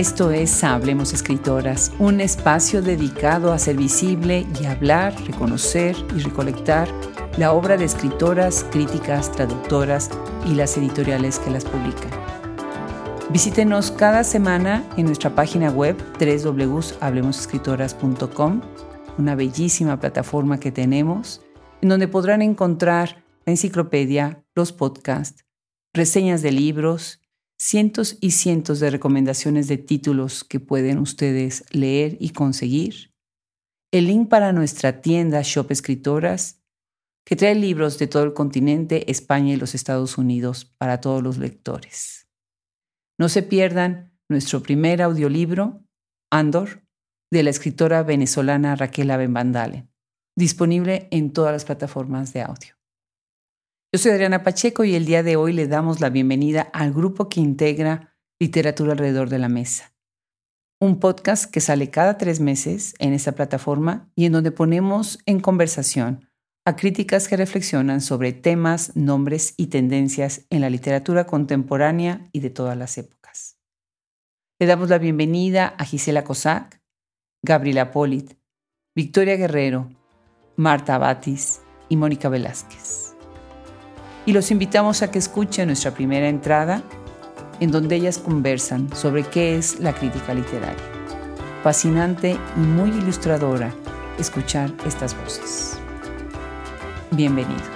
Esto es Hablemos Escritoras, un espacio dedicado a ser visible y hablar, reconocer y recolectar la obra de escritoras, críticas, traductoras y las editoriales que las publican. Visítenos cada semana en nuestra página web www.hablemosescritoras.com, una bellísima plataforma que tenemos, en donde podrán encontrar la enciclopedia, los podcasts, reseñas de libros, cientos y cientos de recomendaciones de títulos que pueden ustedes leer y conseguir, el link para nuestra tienda Shop Escritoras, que trae libros de todo el continente, España y los Estados Unidos para todos los lectores. No se pierdan nuestro primer audiolibro, Andor, de la escritora venezolana Raquel Abenbandale, disponible en todas las plataformas de audio. Yo soy Adriana Pacheco y el día de hoy le damos la bienvenida al grupo que integra Literatura alrededor de la mesa. Un podcast que sale cada tres meses en esta plataforma y en donde ponemos en conversación a críticas que reflexionan sobre temas, nombres y tendencias en la literatura contemporánea y de todas las épocas. Le damos la bienvenida a Gisela Cosac, Gabriela Polit, Victoria Guerrero, Marta Batis y Mónica Velázquez y los invitamos a que escuchen nuestra primera entrada en donde ellas conversan sobre qué es la crítica literaria. Fascinante y muy ilustradora escuchar estas voces. Bienvenidos.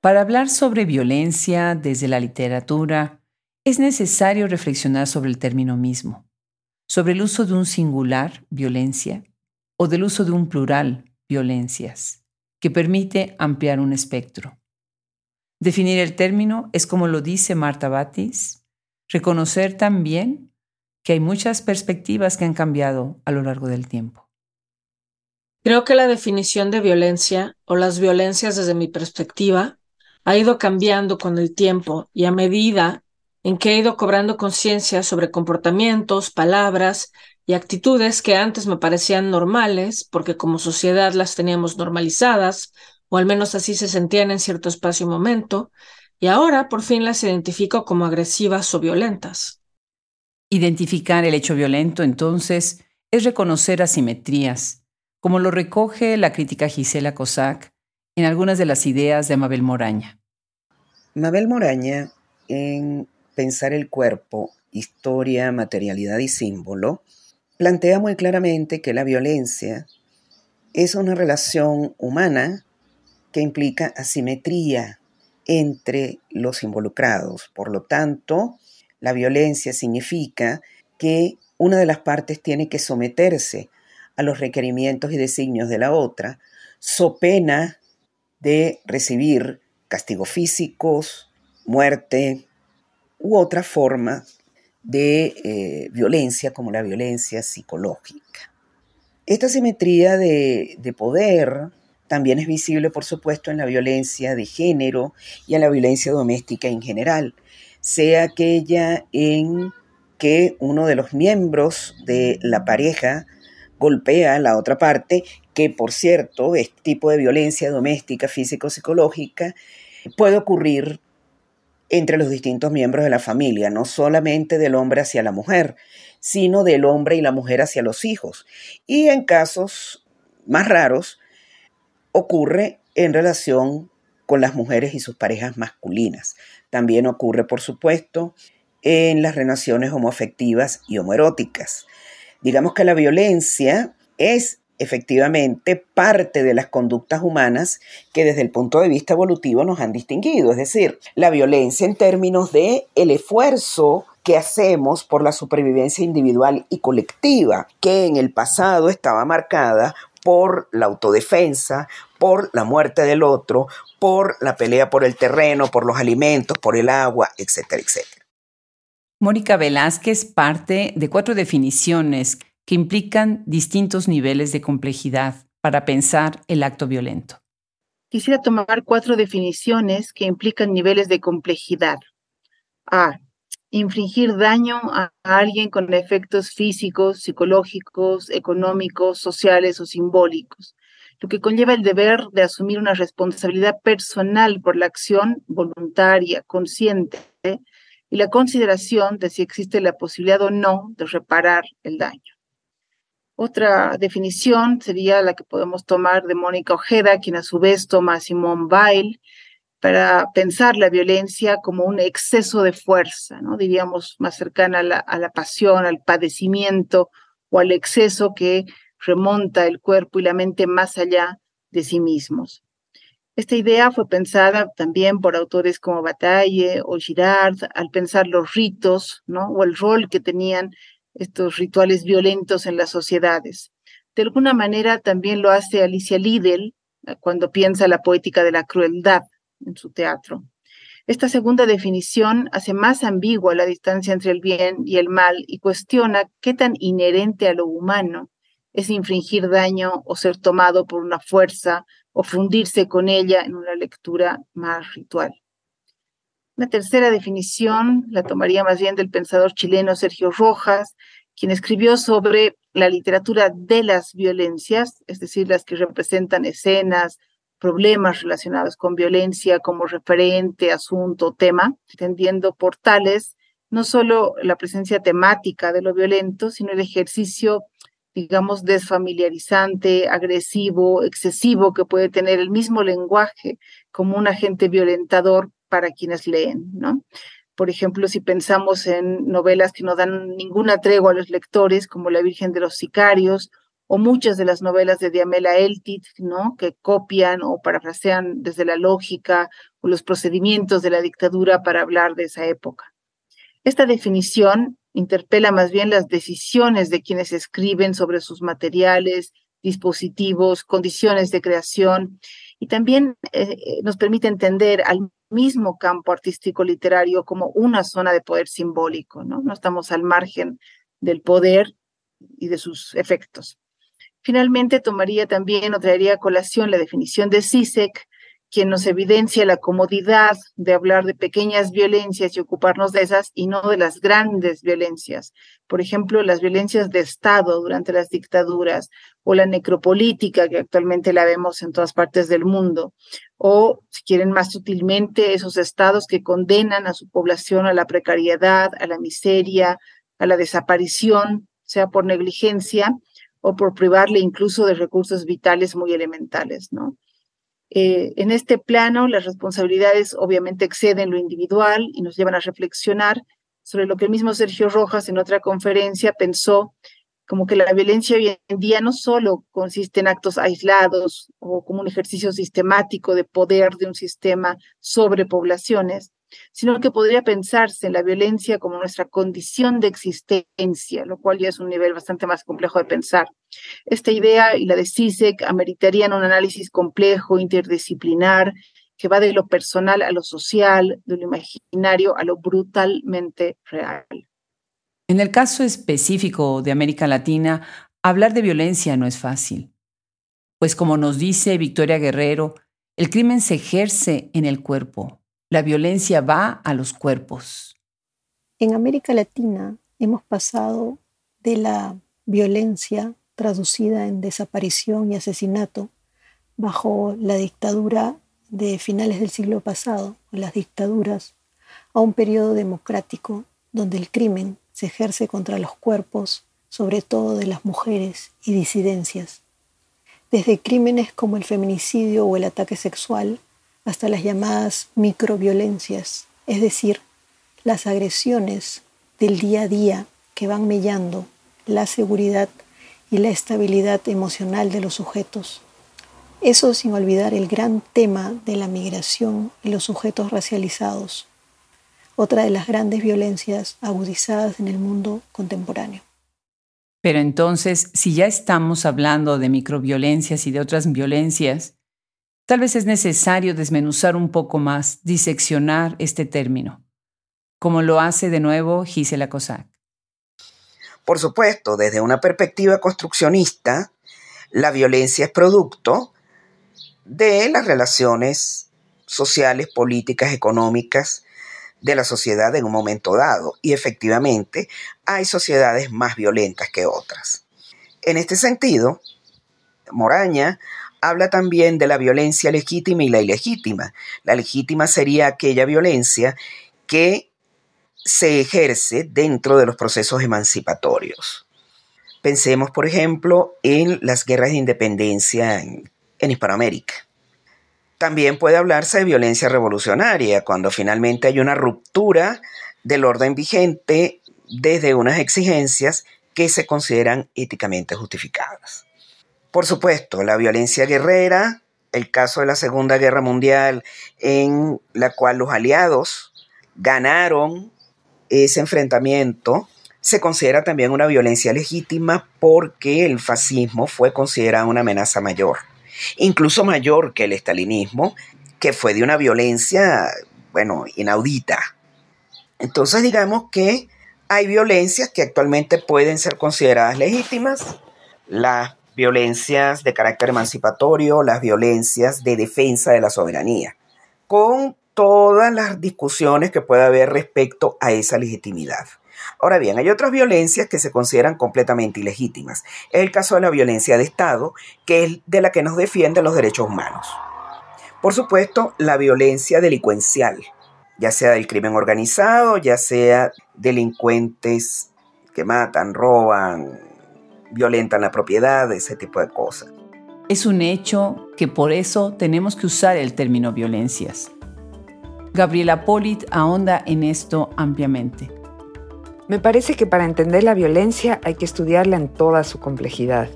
Para hablar sobre violencia desde la literatura, es necesario reflexionar sobre el término mismo sobre el uso de un singular, violencia, o del uso de un plural, violencias, que permite ampliar un espectro. Definir el término es como lo dice Marta Batis, reconocer también que hay muchas perspectivas que han cambiado a lo largo del tiempo. Creo que la definición de violencia o las violencias desde mi perspectiva ha ido cambiando con el tiempo y a medida en que he ido cobrando conciencia sobre comportamientos, palabras y actitudes que antes me parecían normales, porque como sociedad las teníamos normalizadas, o al menos así se sentían en cierto espacio y momento, y ahora por fin las identifico como agresivas o violentas. Identificar el hecho violento, entonces, es reconocer asimetrías, como lo recoge la crítica Gisela Cossack en algunas de las ideas de Mabel Moraña. Mabel Moraña, en Pensar el cuerpo, historia, materialidad y símbolo, plantea muy claramente que la violencia es una relación humana que implica asimetría entre los involucrados. Por lo tanto, la violencia significa que una de las partes tiene que someterse a los requerimientos y designios de la otra, so pena de recibir castigos físicos, muerte, u otra forma de eh, violencia como la violencia psicológica. Esta simetría de, de poder también es visible, por supuesto, en la violencia de género y en la violencia doméstica en general, sea aquella en que uno de los miembros de la pareja golpea a la otra parte, que por cierto, este tipo de violencia doméstica, físico-psicológica, puede ocurrir entre los distintos miembros de la familia, no solamente del hombre hacia la mujer, sino del hombre y la mujer hacia los hijos. Y en casos más raros, ocurre en relación con las mujeres y sus parejas masculinas. También ocurre, por supuesto, en las relaciones homoafectivas y homoeróticas. Digamos que la violencia es efectivamente parte de las conductas humanas que desde el punto de vista evolutivo nos han distinguido, es decir, la violencia en términos de el esfuerzo que hacemos por la supervivencia individual y colectiva, que en el pasado estaba marcada por la autodefensa, por la muerte del otro, por la pelea por el terreno, por los alimentos, por el agua, etcétera, etcétera. Mónica Velázquez parte de cuatro definiciones que implican distintos niveles de complejidad para pensar el acto violento. Quisiera tomar cuatro definiciones que implican niveles de complejidad. A. Infringir daño a alguien con efectos físicos, psicológicos, económicos, sociales o simbólicos. lo que conlleva el deber de asumir una responsabilidad personal por la acción voluntaria, consciente, y la consideración de si existe la posibilidad o no de reparar el daño. Otra definición sería la que podemos tomar de Mónica Ojeda, quien a su vez toma a Simone Weil, para pensar la violencia como un exceso de fuerza, ¿no? diríamos más cercana a la, a la pasión, al padecimiento o al exceso que remonta el cuerpo y la mente más allá de sí mismos. Esta idea fue pensada también por autores como Bataille o Girard al pensar los ritos, ¿no? O el rol que tenían estos rituales violentos en las sociedades. De alguna manera también lo hace Alicia Liddell eh, cuando piensa la poética de la crueldad en su teatro. Esta segunda definición hace más ambigua la distancia entre el bien y el mal y cuestiona qué tan inherente a lo humano es infringir daño o ser tomado por una fuerza o fundirse con ella en una lectura más ritual. Una tercera definición la tomaría más bien del pensador chileno Sergio Rojas, quien escribió sobre la literatura de las violencias, es decir, las que representan escenas, problemas relacionados con violencia como referente, asunto, tema, entendiendo por tales no solo la presencia temática de lo violento, sino el ejercicio digamos, desfamiliarizante, agresivo, excesivo que puede tener el mismo lenguaje como un agente violentador para quienes leen, ¿no? Por ejemplo, si pensamos en novelas que no dan ninguna tregua a los lectores, como La Virgen de los Sicarios, o muchas de las novelas de Diamela Eltit, ¿no? Que copian o parafrasean desde la lógica o los procedimientos de la dictadura para hablar de esa época. Esta definición interpela más bien las decisiones de quienes escriben sobre sus materiales, dispositivos, condiciones de creación y también eh, eh, nos permite entender al mismo campo artístico literario como una zona de poder simbólico, ¿no? No estamos al margen del poder y de sus efectos. Finalmente, tomaría también o traería a colación la definición de Sisek quien nos evidencia la comodidad de hablar de pequeñas violencias y ocuparnos de esas y no de las grandes violencias. Por ejemplo, las violencias de Estado durante las dictaduras o la necropolítica que actualmente la vemos en todas partes del mundo. O, si quieren más sutilmente, esos estados que condenan a su población a la precariedad, a la miseria, a la desaparición, sea por negligencia o por privarle incluso de recursos vitales muy elementales, ¿no? Eh, en este plano, las responsabilidades obviamente exceden lo individual y nos llevan a reflexionar sobre lo que el mismo Sergio Rojas en otra conferencia pensó como que la violencia hoy en día no solo consiste en actos aislados o como un ejercicio sistemático de poder de un sistema sobre poblaciones, sino que podría pensarse en la violencia como nuestra condición de existencia, lo cual ya es un nivel bastante más complejo de pensar. Esta idea y la de CISEC ameritarían un análisis complejo, interdisciplinar, que va de lo personal a lo social, de lo imaginario a lo brutalmente real. En el caso específico de América Latina, hablar de violencia no es fácil, pues como nos dice Victoria Guerrero, el crimen se ejerce en el cuerpo, la violencia va a los cuerpos. En América Latina hemos pasado de la violencia traducida en desaparición y asesinato bajo la dictadura de finales del siglo pasado, las dictaduras, a un periodo democrático donde el crimen se ejerce contra los cuerpos, sobre todo de las mujeres y disidencias. Desde crímenes como el feminicidio o el ataque sexual hasta las llamadas microviolencias, es decir, las agresiones del día a día que van mellando la seguridad y la estabilidad emocional de los sujetos. Eso sin olvidar el gran tema de la migración y los sujetos racializados, otra de las grandes violencias agudizadas en el mundo contemporáneo. Pero entonces, si ya estamos hablando de microviolencias y de otras violencias, Tal vez es necesario desmenuzar un poco más, diseccionar este término, como lo hace de nuevo Gisela Cossack. Por supuesto, desde una perspectiva construccionista, la violencia es producto de las relaciones sociales, políticas, económicas de la sociedad en un momento dado. Y efectivamente hay sociedades más violentas que otras. En este sentido, Moraña habla también de la violencia legítima y la ilegítima. La legítima sería aquella violencia que se ejerce dentro de los procesos emancipatorios. Pensemos, por ejemplo, en las guerras de independencia en, Hispanoamérica. También puede hablarse de violencia revolucionaria, cuando finalmente hay una ruptura del orden vigente desde unas exigencias que se consideran éticamente justificadas. Por supuesto, la violencia guerrera, el caso de la Segunda Guerra Mundial, en la cual los aliados ganaron ese enfrentamiento, se considera también una violencia legítima porque el fascismo fue considerado una amenaza mayor, incluso mayor que el estalinismo, que fue de una violencia, bueno, inaudita. Entonces digamos que hay violencias que actualmente pueden ser consideradas legítimas, las violencias de carácter emancipatorio, las violencias de defensa de la soberanía, con todas las discusiones que pueda haber respecto a esa legitimidad. Ahora bien, hay otras violencias que se consideran completamente ilegítimas. Es el caso de la violencia de Estado, que es de la que nos defienden los derechos humanos. Por supuesto, la violencia delincuencial, ya sea del crimen organizado, ya sea delincuentes que matan, roban, violentan la propiedad, ese tipo de cosas. Es un hecho que por eso tenemos que usar el término violencias. Gabriela Polit ahonda en esto ampliamente. Me parece que para entender la violencia hay que estudiarla en toda su complejidad.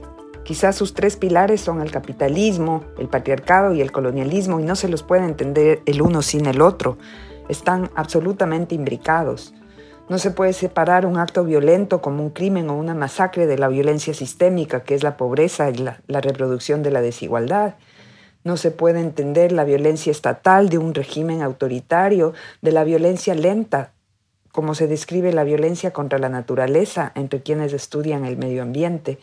Quizás sus tres pilares son el capitalismo, el patriarcado y el colonialismo y no se los puede entender el uno sin el otro. Están absolutamente imbricados. No se puede separar un acto violento como un crimen o una masacre de la violencia sistémica, que es la pobreza y la, reproducción de la desigualdad. No se puede entender la violencia estatal de un régimen autoritario, de la violencia lenta, como se describe la violencia contra la naturaleza entre quienes estudian el medio ambiente.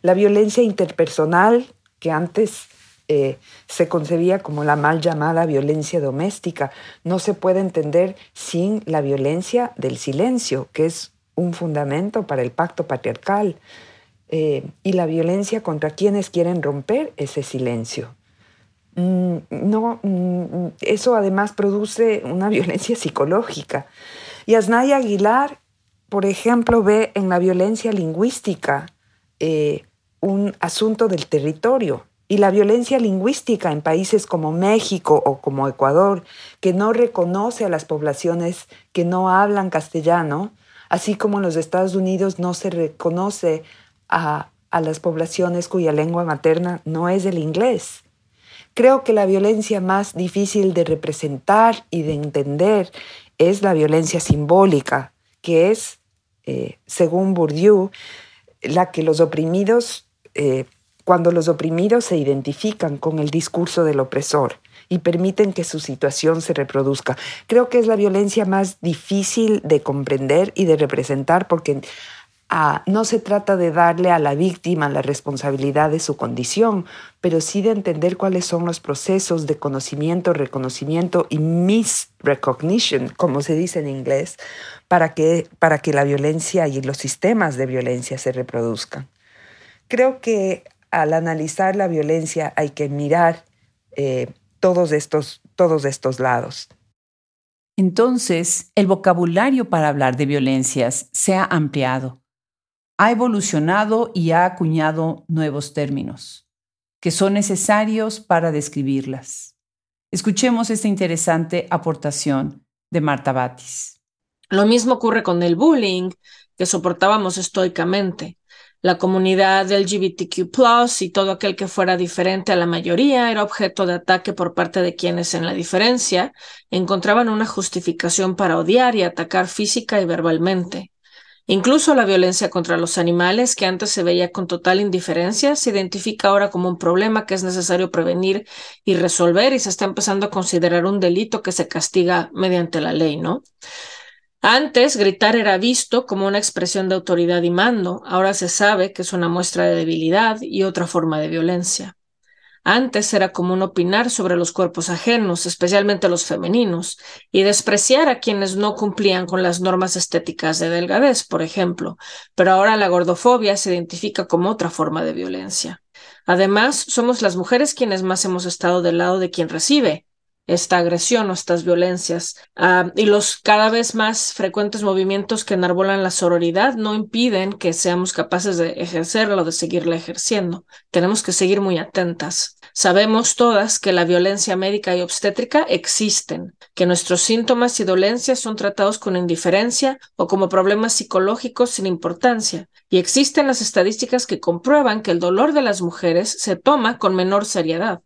La violencia interpersonal, que antes eh, se concebía como la mal llamada violencia doméstica. No se puede entender sin la violencia del silencio, que es un fundamento para el pacto patriarcal, eh, y la violencia contra quienes quieren romper ese silencio. Mm, no, mm, eso además produce una violencia psicológica. Y Asnaya Aguilar, por ejemplo, ve en la violencia lingüística eh, un asunto del territorio y la violencia lingüística en países como México o como Ecuador, que no reconoce a las poblaciones que no hablan castellano, así como en los Estados Unidos no se reconoce a, a las poblaciones cuya lengua materna no es el inglés. Creo que la violencia más difícil de representar y de entender es la violencia simbólica, que es, eh, según Bourdieu, la que los oprimidos eh, cuando los oprimidos se identifican con el discurso del opresor y permiten que su situación se reproduzca. Creo que es la violencia más difícil de comprender y de representar porque ah, no se trata de darle a la víctima la responsabilidad de su condición, pero sí de entender cuáles son los procesos de conocimiento, reconocimiento y misrecognition, como se dice en inglés, para que, para que la violencia y los sistemas de violencia se reproduzcan. Creo que al analizar la violencia hay que mirar eh, todos, estos, todos estos lados. Entonces, el vocabulario para hablar de violencias se ha ampliado, ha evolucionado y ha acuñado nuevos términos que son necesarios para describirlas. Escuchemos esta interesante aportación de Marta Batis. Lo mismo ocurre con el bullying, que soportábamos estoicamente. La comunidad LGBTQ y todo aquel que fuera diferente a la mayoría era objeto de ataque por parte de quienes en la diferencia encontraban una justificación para odiar y atacar física y verbalmente. Incluso la violencia contra los animales, que antes se veía con total indiferencia, se identifica ahora como un problema que es necesario prevenir y resolver y se está empezando a considerar un delito que se castiga mediante la ley, ¿no? Antes, gritar era visto como una expresión de autoridad y mando, ahora se sabe que es una muestra de debilidad y otra forma de violencia. Antes era común opinar sobre los cuerpos ajenos, especialmente los femeninos, y despreciar a quienes no cumplían con las normas estéticas de delgadez, por ejemplo, pero ahora la gordofobia se identifica como otra forma de violencia. Además, somos las mujeres quienes más hemos estado del lado de quien recibe esta agresión o estas violencias. Ah, y los cada vez más frecuentes movimientos que enarbolan la sororidad no impiden que seamos capaces de ejercerla o de seguirla ejerciendo. Tenemos que seguir muy atentas. Sabemos todas que la violencia médica y obstétrica existen, que nuestros síntomas y dolencias son tratados con indiferencia o como problemas psicológicos sin importancia, y existen las estadísticas que comprueban que el dolor de las mujeres se toma con menor seriedad.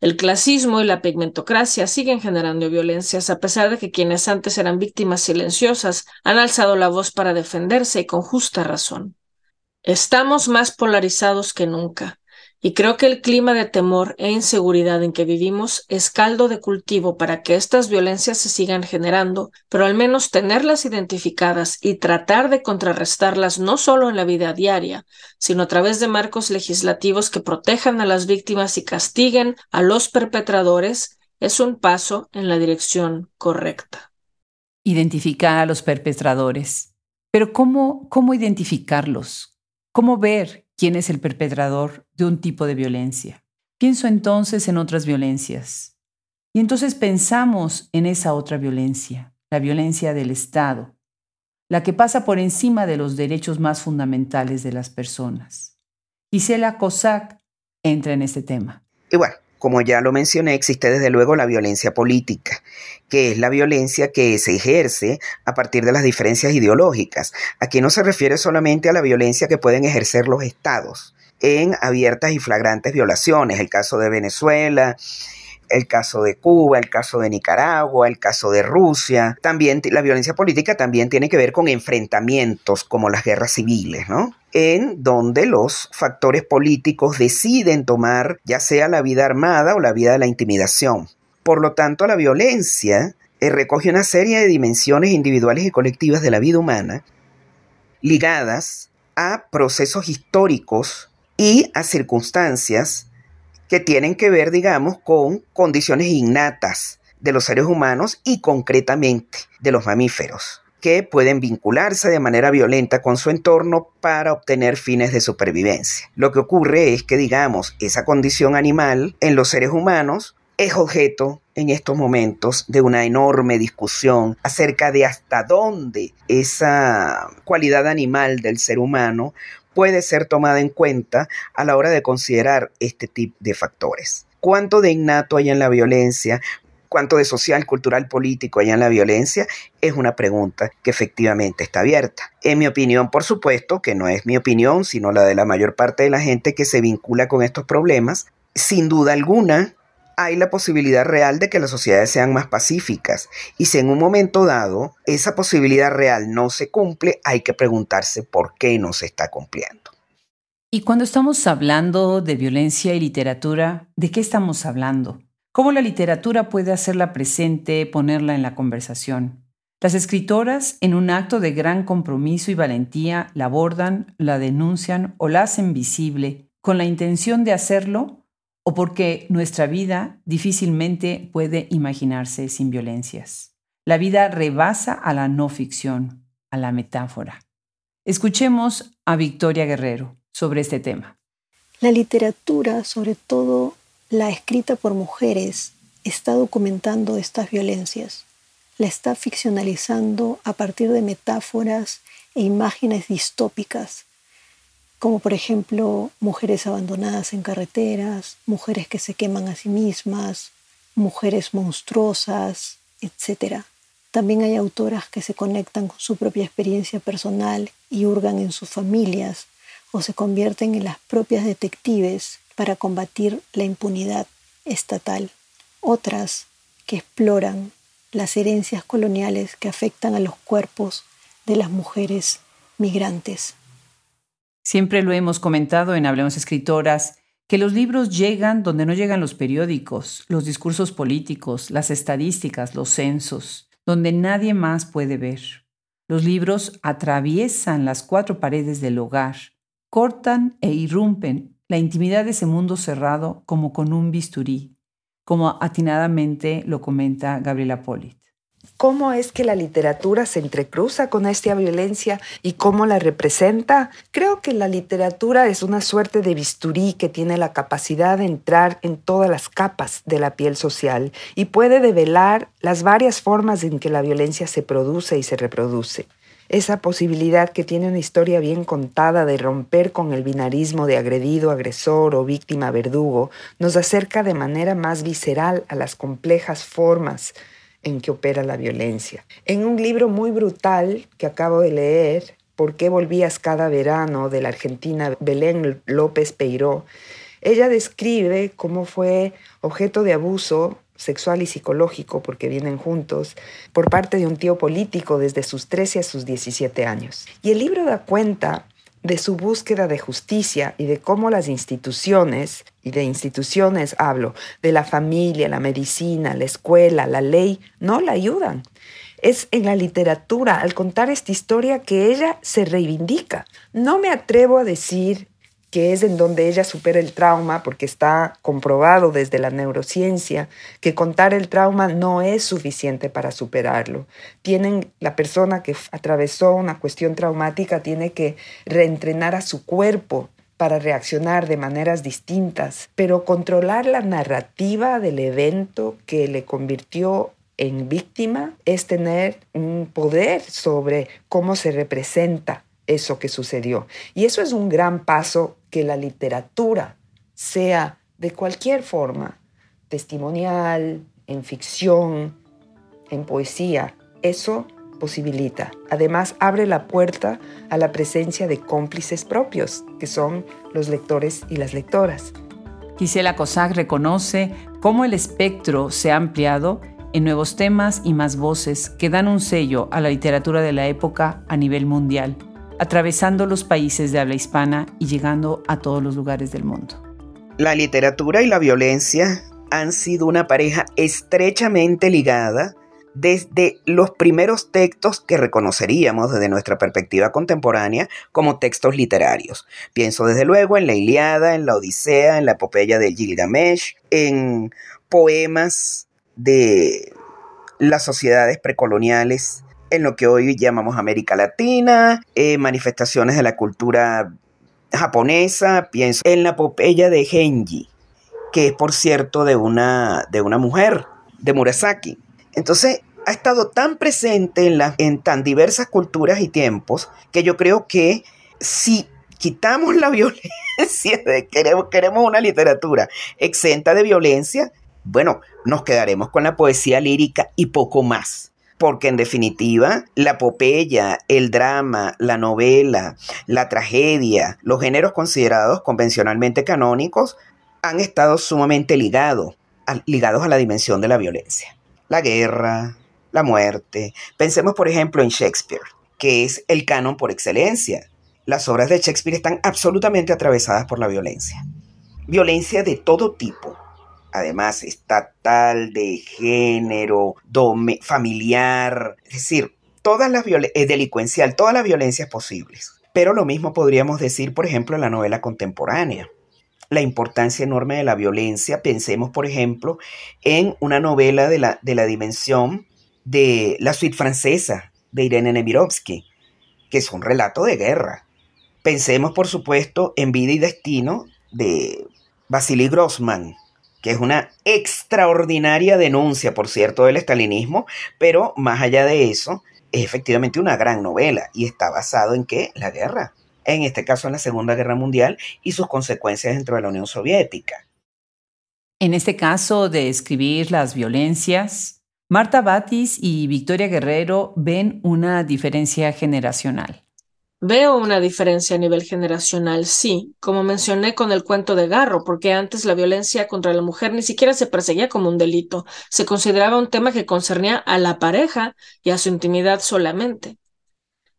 El clasismo y la pigmentocracia siguen generando violencias a pesar de que quienes antes eran víctimas silenciosas han alzado la voz para defenderse y con justa razón. Estamos más polarizados que nunca. Y creo que el clima de temor e inseguridad en que vivimos es caldo de cultivo para que estas violencias se sigan generando, pero al menos tenerlas identificadas y tratar de contrarrestarlas no solo en la vida diaria, sino a través de marcos legislativos que protejan a las víctimas y castiguen a los perpetradores, es un paso en la dirección correcta. Identificar a los perpetradores. Pero ¿cómo, cómo identificarlos? ¿Cómo ver quién es el perpetrador de un tipo de violencia. Pienso entonces en otras violencias. Y entonces pensamos en esa otra violencia, la violencia del Estado, la que pasa por encima de los derechos más fundamentales de las personas. Gisela Cossack entra en este tema. Y bueno, como ya lo mencioné, existe desde luego la violencia política, que es la violencia que se ejerce a partir de las diferencias ideológicas. Aquí no se refiere solamente a la violencia que pueden ejercer los estados en abiertas y flagrantes violaciones, el caso de Venezuela, el caso de Cuba, el caso de Nicaragua, el caso de Rusia. También la violencia política también tiene que ver con enfrentamientos como las guerras civiles, ¿no? En donde los factores políticos deciden tomar ya sea la vida armada o la vida de la intimidación. Por lo tanto, la violencia eh, recoge una serie de dimensiones individuales y colectivas de la vida humana ligadas a procesos históricos y a circunstancias que tienen que ver, digamos, con condiciones innatas de los seres humanos y concretamente de los mamíferos, que pueden vincularse de manera violenta con su entorno para obtener fines de supervivencia. Lo que ocurre es que, digamos, esa condición animal en los seres humanos es objeto en estos momentos de una enorme discusión acerca de hasta dónde esa cualidad animal del ser humano puede ser tomada en cuenta a la hora de considerar este tipo de factores. ¿Cuánto de innato hay en la violencia? ¿Cuánto de social, cultural, político hay en la violencia? Es una pregunta que efectivamente está abierta. En mi opinión, por supuesto, que no es mi opinión, sino la de la mayor parte de la gente que se vincula con estos problemas, sin duda alguna, hay la posibilidad real de que las sociedades sean más pacíficas. Y si en un momento dado esa posibilidad real no se cumple, hay que preguntarse por qué no se está cumpliendo. Y cuando estamos hablando de violencia y literatura, ¿de qué estamos hablando? ¿Cómo la literatura puede hacerla presente, ponerla en la conversación? Las escritoras, en un acto de gran compromiso y valentía, la abordan, la denuncian o la hacen visible, con la intención de hacerlo o porque nuestra vida difícilmente puede imaginarse sin violencias. La vida rebasa a la no ficción, a la metáfora. Escuchemos a Victoria Guerrero sobre este tema. La literatura, sobre todo la escrita por mujeres, está documentando estas violencias. La está ficcionalizando a partir de metáforas e imágenes distópicas como por ejemplo mujeres abandonadas en carreteras, mujeres que se queman a sí mismas, mujeres monstruosas, etc. También hay autoras que se conectan con su propia experiencia personal y hurgan en sus familias o se convierten en las propias detectives para combatir la impunidad estatal. Otras que exploran las herencias coloniales que afectan a los cuerpos de las mujeres migrantes. Siempre lo hemos comentado en Hablemos Escritoras, que los libros llegan donde no llegan los periódicos, los discursos políticos, las estadísticas, los censos, donde nadie más puede ver. Los libros atraviesan las cuatro paredes del hogar, cortan e irrumpen la intimidad de ese mundo cerrado como con un bisturí, como atinadamente lo comenta Gabriela Polit. ¿Cómo es que la literatura se entrecruza con esta violencia y cómo la representa? Creo que la literatura es una suerte de bisturí que tiene la capacidad de entrar en todas las capas de la piel social y puede develar las varias formas en que la violencia se produce y se reproduce. Esa posibilidad que tiene una historia bien contada de romper con el binarismo de agredido, agresor o víctima, verdugo, nos acerca de manera más visceral a las complejas formas en que opera la violencia. En un libro muy brutal que acabo de leer, ¿Por qué volvías cada verano? de la argentina Belén López Peiró, ella describe cómo fue objeto de abuso sexual y psicológico, porque vienen juntos, por parte de un tío político desde sus 13 a sus 17 años. Y el libro da cuenta de su búsqueda de justicia y de cómo las instituciones, y de instituciones hablo, de la familia, la medicina, la escuela, la ley, no la ayudan. Es en la literatura, al contar esta historia, que ella se reivindica. No me atrevo a decir que es en donde ella supera el trauma, porque está comprobado desde la neurociencia que contar el trauma no es suficiente para superarlo. Tienen la persona que atravesó una cuestión traumática tiene que reentrenar a su cuerpo para reaccionar de maneras distintas, pero controlar la narrativa del evento que le convirtió en víctima es tener un poder sobre cómo se representa eso que sucedió. Y eso es un gran paso que la literatura sea de cualquier forma, testimonial, en ficción, en poesía. Eso posibilita. Además, abre la puerta a la presencia de cómplices propios, que son los lectores y las lectoras. Gisela Cossack reconoce cómo el espectro se ha ampliado en nuevos temas y más voces que dan un sello a la literatura de la época a nivel mundial atravesando los países de habla hispana y llegando a todos los lugares del mundo. La literatura y la violencia han sido una pareja estrechamente ligada desde los primeros textos que reconoceríamos desde nuestra perspectiva contemporánea como textos literarios. Pienso desde luego en la Iliada, en la Odisea, en la epopeya de Gilgamesh, en poemas de las sociedades precoloniales en lo que hoy llamamos América Latina, eh, manifestaciones de la cultura japonesa, pienso en la epopeya de Genji, que es por cierto de una, de una mujer, de Murasaki. Entonces, ha estado tan presente en, la, en tan diversas culturas y tiempos que yo creo que si quitamos la violencia, queremos, queremos una literatura exenta de violencia, bueno, nos quedaremos con la poesía lírica y poco más porque en definitiva la epopeya, el drama, la novela, la tragedia, los géneros considerados convencionalmente canónicos han estado sumamente ligados, ligados a la dimensión de la violencia. La guerra, la muerte. Pensemos por ejemplo en Shakespeare, que es el canon por excelencia. Las obras de Shakespeare están absolutamente atravesadas por la violencia. Violencia de todo tipo, además estatal, de género, familiar, es decir, todas las eh, delincuencial, todas las violencias posibles. Pero lo mismo podríamos decir, por ejemplo, en la novela contemporánea. La importancia enorme de la violencia, pensemos, por ejemplo, en una novela de la, de la dimensión de La suite francesa de Irene Nemirovsky, que es un relato de guerra. Pensemos, por supuesto, en Vida y Destino de Vasily Grossman, que es una extraordinaria denuncia, por cierto, del estalinismo, pero más allá de eso, es efectivamente una gran novela y está basado en qué? La guerra. En este caso, en la Segunda Guerra Mundial y sus consecuencias dentro de la Unión Soviética. En este caso de escribir las violencias, Marta Batis y Victoria Guerrero ven una diferencia generacional. Veo una diferencia a nivel generacional, sí, como mencioné con el cuento de Garro, porque antes la violencia contra la mujer ni siquiera se perseguía como un delito, se consideraba un tema que concernía a la pareja y a su intimidad solamente.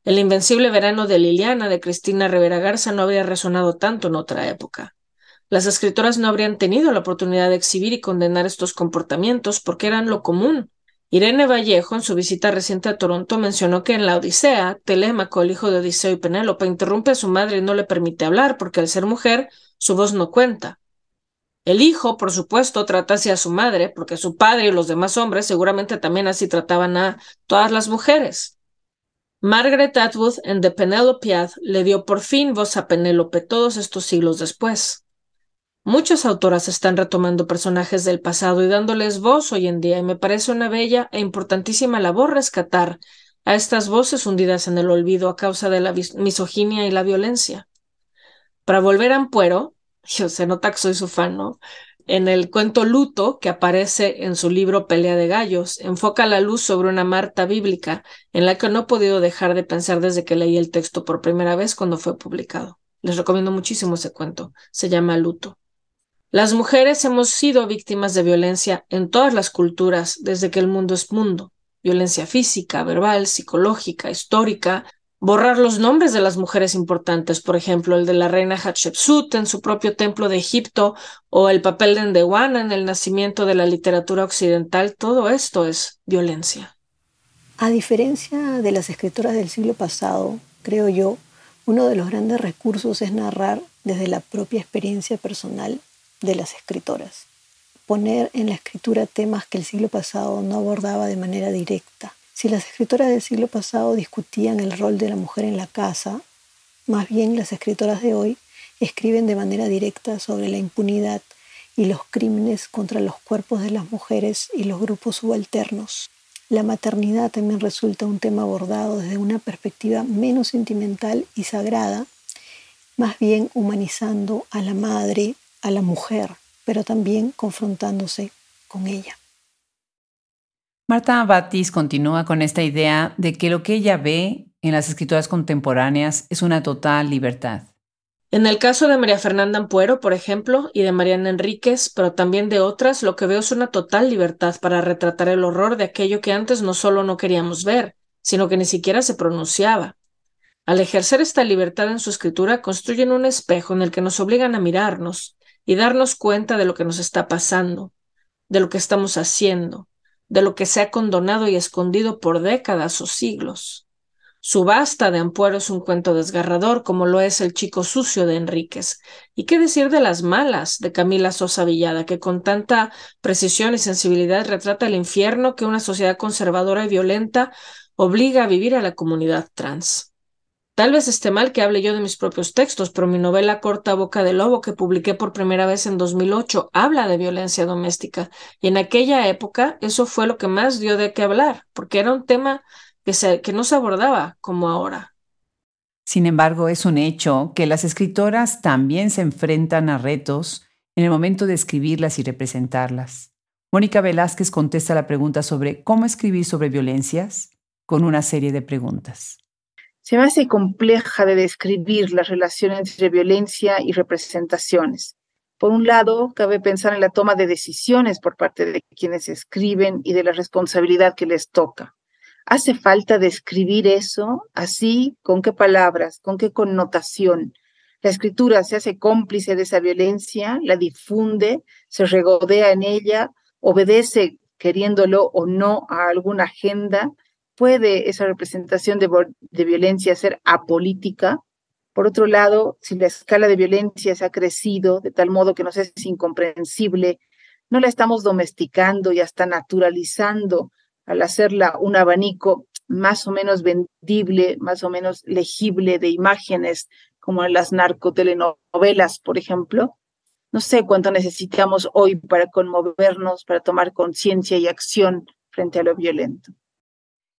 El invencible verano de Liliana de Cristina Rivera Garza no habría resonado tanto en otra época. Las escritoras no habrían tenido la oportunidad de exhibir y condenar estos comportamientos porque eran lo común, Irene Vallejo, en su visita reciente a Toronto, mencionó que en la Odisea, Telémaco, el hijo de Odiseo y Penélope, interrumpe a su madre y no le permite hablar porque al ser mujer, su voz no cuenta. El hijo, por supuesto, trata así a su madre, porque su padre y los demás hombres seguramente también así trataban a todas las mujeres. Margaret Atwood en The Penelopead le dio por fin voz a Penélope todos estos siglos después. Muchas autoras están retomando personajes del pasado y dándoles voz hoy en día, y me parece una bella e importantísima labor rescatar a estas voces hundidas en el olvido a causa de la misoginia y la violencia. Para volver a Ampuero, yo se nota que soy su fan, ¿no? En el cuento Luto, que aparece en su libro Pelea de Gallos, enfoca la luz sobre una Marta bíblica en la que no he podido dejar de pensar desde que leí el texto por primera vez cuando fue publicado. Les recomiendo muchísimo ese cuento. Se llama Luto. Las mujeres hemos sido víctimas de violencia en todas las culturas desde que el mundo es mundo. Violencia física, verbal, psicológica, histórica. Borrar los nombres de las mujeres importantes, por ejemplo, el de la reina Hatshepsut en su propio templo de Egipto o el papel de Ndewana en el nacimiento de la literatura occidental, todo esto es violencia. A diferencia de las escritoras del siglo pasado, creo yo, uno de los grandes recursos es narrar desde la propia experiencia personal de las escritoras. Poner en la escritura temas que el siglo pasado no abordaba de manera directa. Si las escritoras del siglo pasado discutían el rol de la mujer en la casa, más bien las escritoras de hoy escriben de manera directa sobre la impunidad y los crímenes contra los cuerpos de las mujeres y los grupos subalternos. La maternidad también resulta un tema abordado desde una perspectiva menos sentimental y sagrada, más bien humanizando a la madre, a la mujer, pero también confrontándose con ella. Marta Batis continúa con esta idea de que lo que ella ve en las escrituras contemporáneas es una total libertad. En el caso de María Fernanda Ampuero, por ejemplo, y de Mariana Enríquez, pero también de otras, lo que veo es una total libertad para retratar el horror de aquello que antes no solo no queríamos ver, sino que ni siquiera se pronunciaba. Al ejercer esta libertad en su escritura, construyen un espejo en el que nos obligan a mirarnos, y darnos cuenta de lo que nos está pasando, de lo que estamos haciendo, de lo que se ha condonado y escondido por décadas o siglos. Subasta de Ampuero es un cuento desgarrador, como lo es El chico sucio de Enríquez. ¿Y qué decir de Las malas de Camila Sosa Villada, que con tanta precisión y sensibilidad retrata el infierno que una sociedad conservadora y violenta obliga a vivir a la comunidad trans? Tal vez esté mal que hable yo de mis propios textos, pero mi novela corta Boca de Lobo, que publiqué por primera vez en 2008, habla de violencia doméstica. Y en aquella época eso fue lo que más dio de qué hablar, porque era un tema que, que no se abordaba como ahora. Sin embargo, es un hecho que las escritoras también se enfrentan a retos en el momento de escribirlas y representarlas. Mónica Velázquez contesta la pregunta sobre cómo escribir sobre violencias con una serie de preguntas se me hace compleja de describir la relación entre violencia y representaciones. Por un lado, cabe pensar en la toma de decisiones por parte de quienes escriben y de la responsabilidad que les toca. ¿Hace falta describir eso así? ¿Con qué palabras? ¿Con qué connotación? La escritura se hace cómplice de esa violencia, la difunde, se regodea en ella, obedece, queriéndolo o no, a alguna agenda, ¿Puede esa representación de, violencia ser apolítica? Por otro lado, si la escala de violencia se ha crecido de tal modo que nos es incomprensible, no la estamos domesticando y hasta naturalizando al hacerla un abanico más o menos vendible, más o menos legible de imágenes, como en las narcotelenovelas, por ejemplo. No sé cuánto necesitamos hoy para conmovernos, para tomar conciencia y acción frente a lo violento.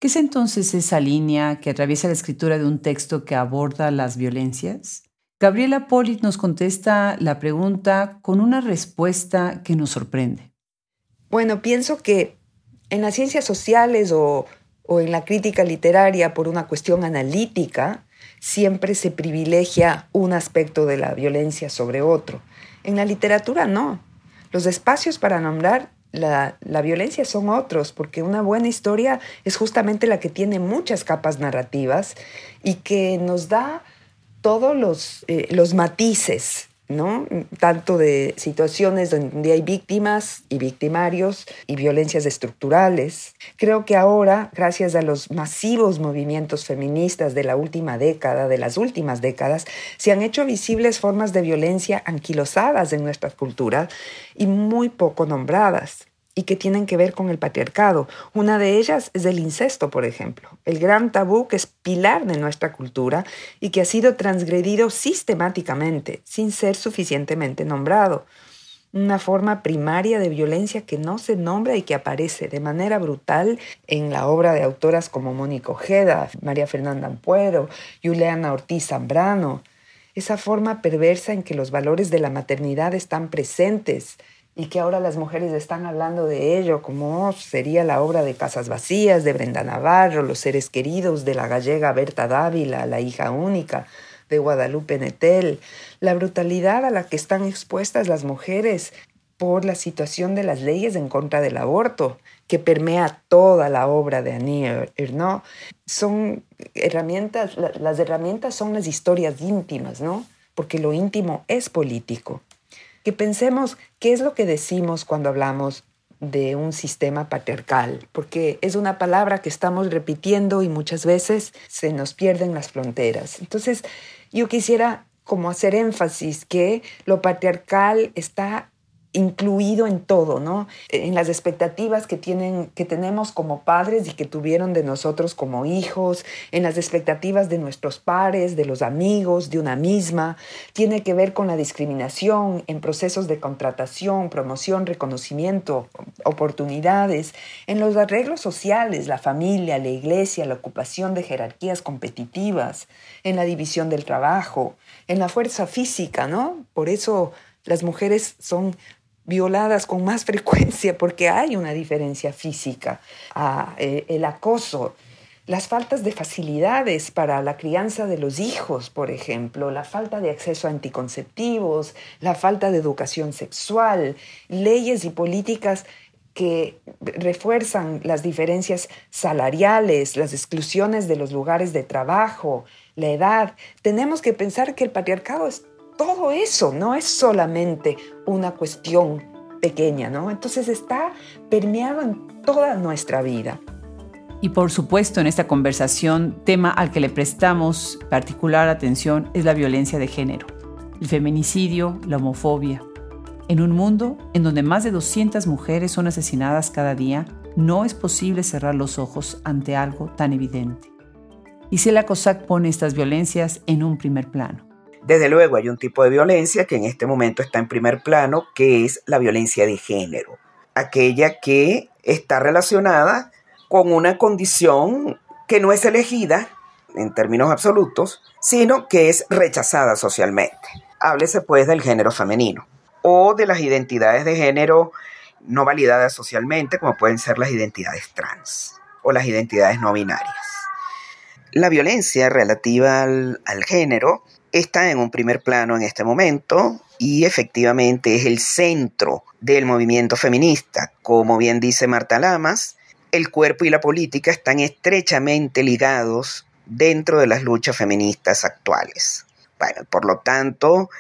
¿Qué es entonces esa línea que atraviesa la escritura de un texto que aborda las violencias? Gabriela Polit nos contesta la pregunta con una respuesta que nos sorprende. Bueno, pienso que en las ciencias sociales o, o en la crítica literaria por una cuestión analítica, siempre se privilegia un aspecto de la violencia sobre otro. En la literatura no. Los espacios para nombrar la, violencia son otros, porque una buena historia es justamente la que tiene muchas capas narrativas y que nos da todos los, eh, los matices ¿no? Tanto de situaciones donde hay víctimas y victimarios y violencias estructurales. Creo que ahora, gracias a los masivos movimientos feministas de la última década, de las últimas décadas, se han hecho visibles formas de violencia anquilosadas en nuestra cultura y muy poco nombradas y que tienen que ver con el patriarcado. Una de ellas es el incesto, por ejemplo, el gran tabú que es pilar de nuestra cultura y que ha sido transgredido sistemáticamente, sin ser suficientemente nombrado. Una forma primaria de violencia que no se nombra y que aparece de manera brutal en la obra de autoras como Mónica Ojeda, María Fernanda Ampuero, Juliana Ortiz Zambrano. Esa forma perversa en que los valores de la maternidad están presentes y que ahora las mujeres están hablando de ello, como sería la obra de Casas Vacías, de Brenda Navarro, Los seres queridos de la gallega Berta Dávila, la hija única de Guadalupe Netel, la brutalidad a la que están expuestas las mujeres por la situación de las leyes en contra del aborto, que permea toda la obra de Annie Ernaux, son herramientas, las herramientas son las historias íntimas, ¿no? Porque lo íntimo es político que pensemos qué es lo que decimos cuando hablamos de un sistema patriarcal, porque es una palabra que estamos repitiendo y muchas veces se nos pierden las fronteras. Entonces, yo quisiera como hacer énfasis que lo patriarcal está incluido en todo, ¿no? En las expectativas que tienen que tenemos como padres y que tuvieron de nosotros como hijos, en las expectativas de nuestros pares, de los amigos, de una misma, tiene que ver con la discriminación en procesos de contratación, promoción, reconocimiento, oportunidades, en los arreglos sociales, la familia, la iglesia, la ocupación de jerarquías competitivas, en la división del trabajo, en la fuerza física, ¿no? Por eso las mujeres son violadas con más frecuencia porque hay una diferencia física, eh, el acoso, las faltas de facilidades para la crianza de los hijos, por ejemplo, la falta de acceso a anticonceptivos, la falta de educación sexual, leyes y políticas que refuerzan las diferencias salariales, las exclusiones de los lugares de trabajo, la edad. Tenemos que pensar que el patriarcado es todo eso, no es solamente una cuestión pequeña, ¿no? Entonces está permeado en toda nuestra vida. Y por supuesto, en esta conversación, tema al que le prestamos particular atención es la violencia de género, el feminicidio, la homofobia. En un mundo en donde más de 200 mujeres son asesinadas cada día, no es posible cerrar los ojos ante algo tan evidente. Y la COSAC pone estas violencias en un primer plano. Desde luego hay un tipo de violencia que en este momento está en primer plano, que es la violencia de género, aquella que está relacionada con una condición que no es elegida en términos absolutos, sino que es rechazada socialmente. Háblese pues del género femenino o de las identidades de género no validadas socialmente, como pueden ser las identidades trans o las identidades no binarias. La violencia relativa al, al género está en un primer plano en este momento y efectivamente es el centro del movimiento feminista. Como bien dice Marta Lamas, el cuerpo y la política están estrechamente ligados dentro de las luchas feministas actuales. Bueno, por lo tanto,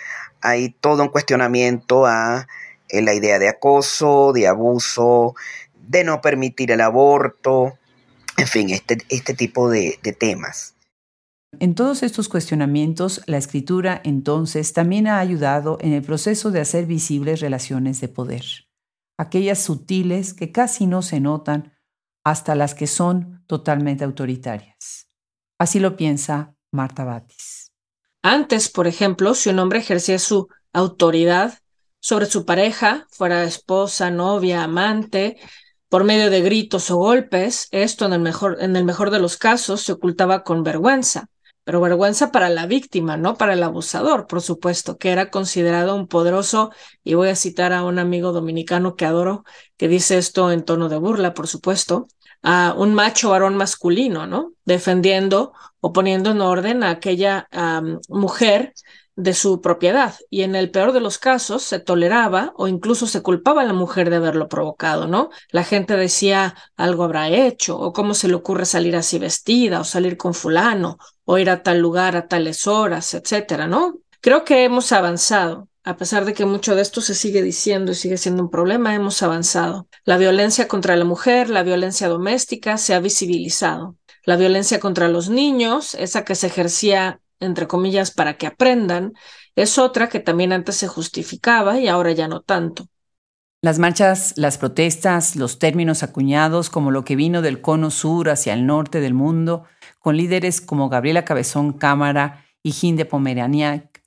hay todo un cuestionamiento a eh, la idea de acoso, de abuso, de no permitir el aborto, en fin, este, este tipo de, de temas. En todos estos cuestionamientos, la escritura entonces también ha ayudado en el proceso de hacer visibles relaciones de poder, aquellas sutiles que casi no se notan hasta las que son totalmente autoritarias. Así lo piensa Marta Batis. Antes, por ejemplo, si un hombre ejercía su autoridad sobre su pareja, fuera esposa, novia, amante, por medio de gritos o golpes, esto en el mejor, en el mejor de los casos se ocultaba con vergüenza pero vergüenza para la víctima, no para el abusador, por supuesto, que era considerado un poderoso, y voy a citar a un amigo dominicano que adoro, que dice esto en tono de burla, por supuesto, a un macho varón masculino, ¿no? Defendiendo o poniendo en orden a aquella mujer de su propiedad y en el peor de los casos se toleraba o incluso se culpaba a la mujer de haberlo provocado, ¿no? La gente decía algo habrá hecho o cómo se le ocurre salir así vestida o salir con fulano o ir a tal lugar a tales horas, etcétera, ¿no? Creo que hemos avanzado a pesar de que mucho de esto se sigue diciendo y sigue siendo un problema, hemos avanzado. La violencia contra la mujer, la violencia doméstica se ha visibilizado. La violencia contra los niños, esa que se ejercía, entre comillas, para que aprendan, es otra que también antes se justificaba y ahora ya no tanto. Las marchas, las protestas, los términos acuñados como lo que vino del cono sur hacia el norte del mundo, con líderes como Gabriela Cabezón Cámara y Ginde Pomeraniak,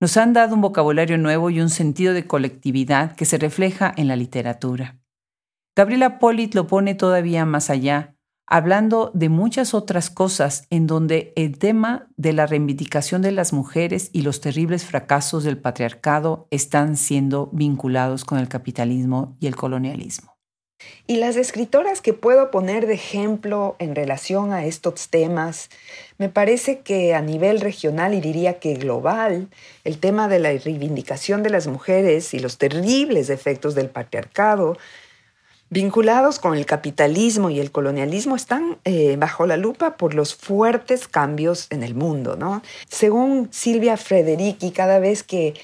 nos han dado un vocabulario nuevo y un sentido de colectividad que se refleja en la literatura. Gabriela Polit lo pone todavía más allá, hablando de muchas otras cosas en donde el tema de la reivindicación de las mujeres y los terribles fracasos del patriarcado están siendo vinculados con el capitalismo y el colonialismo. Y las escritoras que puedo poner de ejemplo en relación a estos temas, me parece que a nivel regional y diría que global, el tema de la reivindicación de las mujeres y los terribles efectos del patriarcado, vinculados con el capitalismo y el colonialismo, están eh, bajo la lupa por los fuertes cambios en el mundo. ¿no? Según Silvia Frederici, cada vez que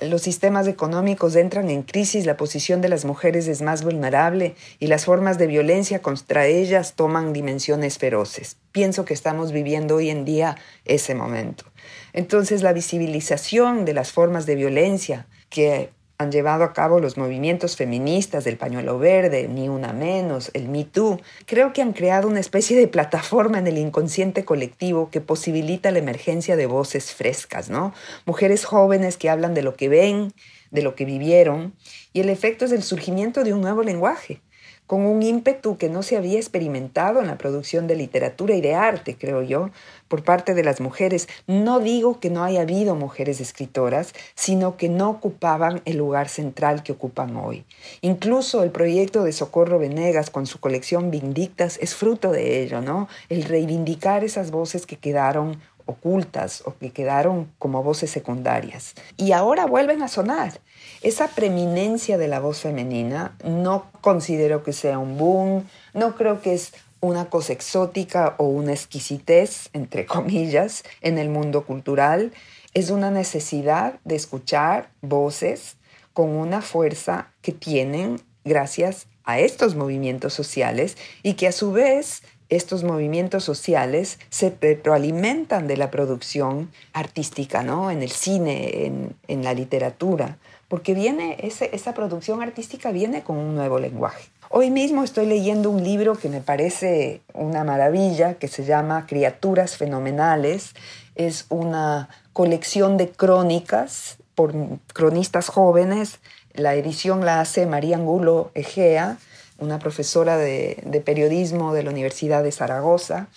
los sistemas económicos entran en crisis, la posición de las mujeres es más vulnerable y las formas de violencia contra ellas toman dimensiones feroces. Pienso que estamos viviendo hoy en día ese momento. Entonces la visibilización de las formas de violencia que han llevado a cabo los movimientos feministas del pañuelo verde, Ni Una Menos, el Me Too, creo que han creado una especie de plataforma en el inconsciente colectivo que posibilita la emergencia de voces frescas, ¿no? Mujeres jóvenes que hablan de lo que ven, de lo que vivieron, y el efecto es el surgimiento de un nuevo lenguaje, con un ímpetu que no se había experimentado en la producción de literatura y de arte, creo yo, por parte de las mujeres. No digo que no haya habido mujeres escritoras, sino que no ocupaban el lugar central que ocupan hoy. Incluso el proyecto de Socorro Venegas con su colección Vindictas es fruto de ello, ¿no? El reivindicar esas voces que quedaron ocultas o que quedaron como voces secundarias. Y ahora vuelven a sonar. Esa preeminencia de la voz femenina no considero que sea un boom, no creo que es una cosa exótica o una exquisitez, entre comillas, en el mundo cultural. Es una necesidad de escuchar voces con una fuerza que tienen gracias a estos movimientos sociales y que a su vez estos movimientos sociales se retroalimentan de la producción artística, ¿no? En el cine, en, la literatura, porque viene, esa producción artística viene con un nuevo lenguaje. Hoy mismo estoy leyendo un libro que me parece una maravilla, que se llama Criaturas Fenomenales. Es una colección de crónicas por cronistas jóvenes. La edición la hace María Angulo Egea una profesora de, periodismo de la Universidad de Zaragoza.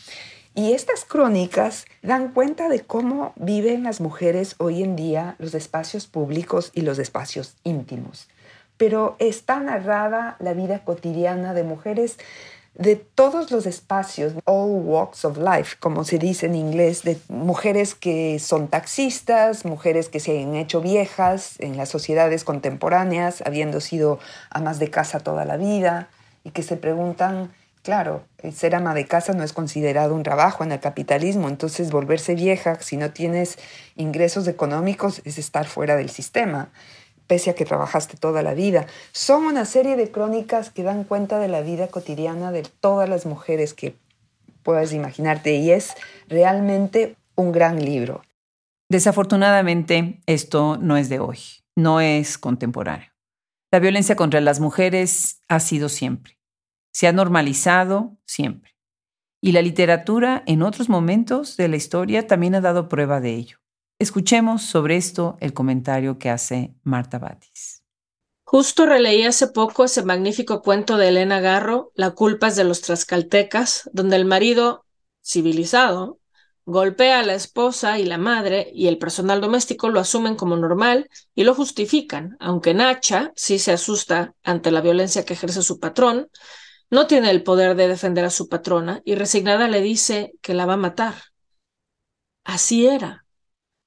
Y estas crónicas dan cuenta de cómo viven las mujeres hoy en día los espacios públicos y los espacios íntimos. Pero está narrada la vida cotidiana de mujeres de todos los espacios, all walks of life, como se dice en inglés, de mujeres que son taxistas, mujeres que se han hecho viejas en las sociedades contemporáneas, habiendo sido amas de casa toda la vida, y que se preguntan, claro, ser ama de casa no es considerado un trabajo en el capitalismo, entonces volverse vieja si no tienes ingresos económicos es estar fuera del sistema pese a que trabajaste toda la vida. Son una serie de crónicas que dan cuenta de la vida cotidiana de todas las mujeres que puedas imaginarte y es realmente un gran libro. Desafortunadamente, esto no es de hoy, no es contemporáneo. La violencia contra las mujeres ha sido siempre. Se ha normalizado siempre. Y la literatura en otros momentos de la historia también ha dado prueba de ello. Escuchemos sobre esto el comentario que hace Marta Batis. Justo releí hace poco ese magnífico cuento de Elena Garro, La culpa es de los trascaltecas, donde el marido, civilizado, golpea a la esposa y la madre y el personal doméstico lo asumen como normal y lo justifican, aunque Nacha sí se asusta ante la violencia que ejerce su patrón, no tiene el poder de defender a su patrona y resignada le dice que la va a matar. Así era.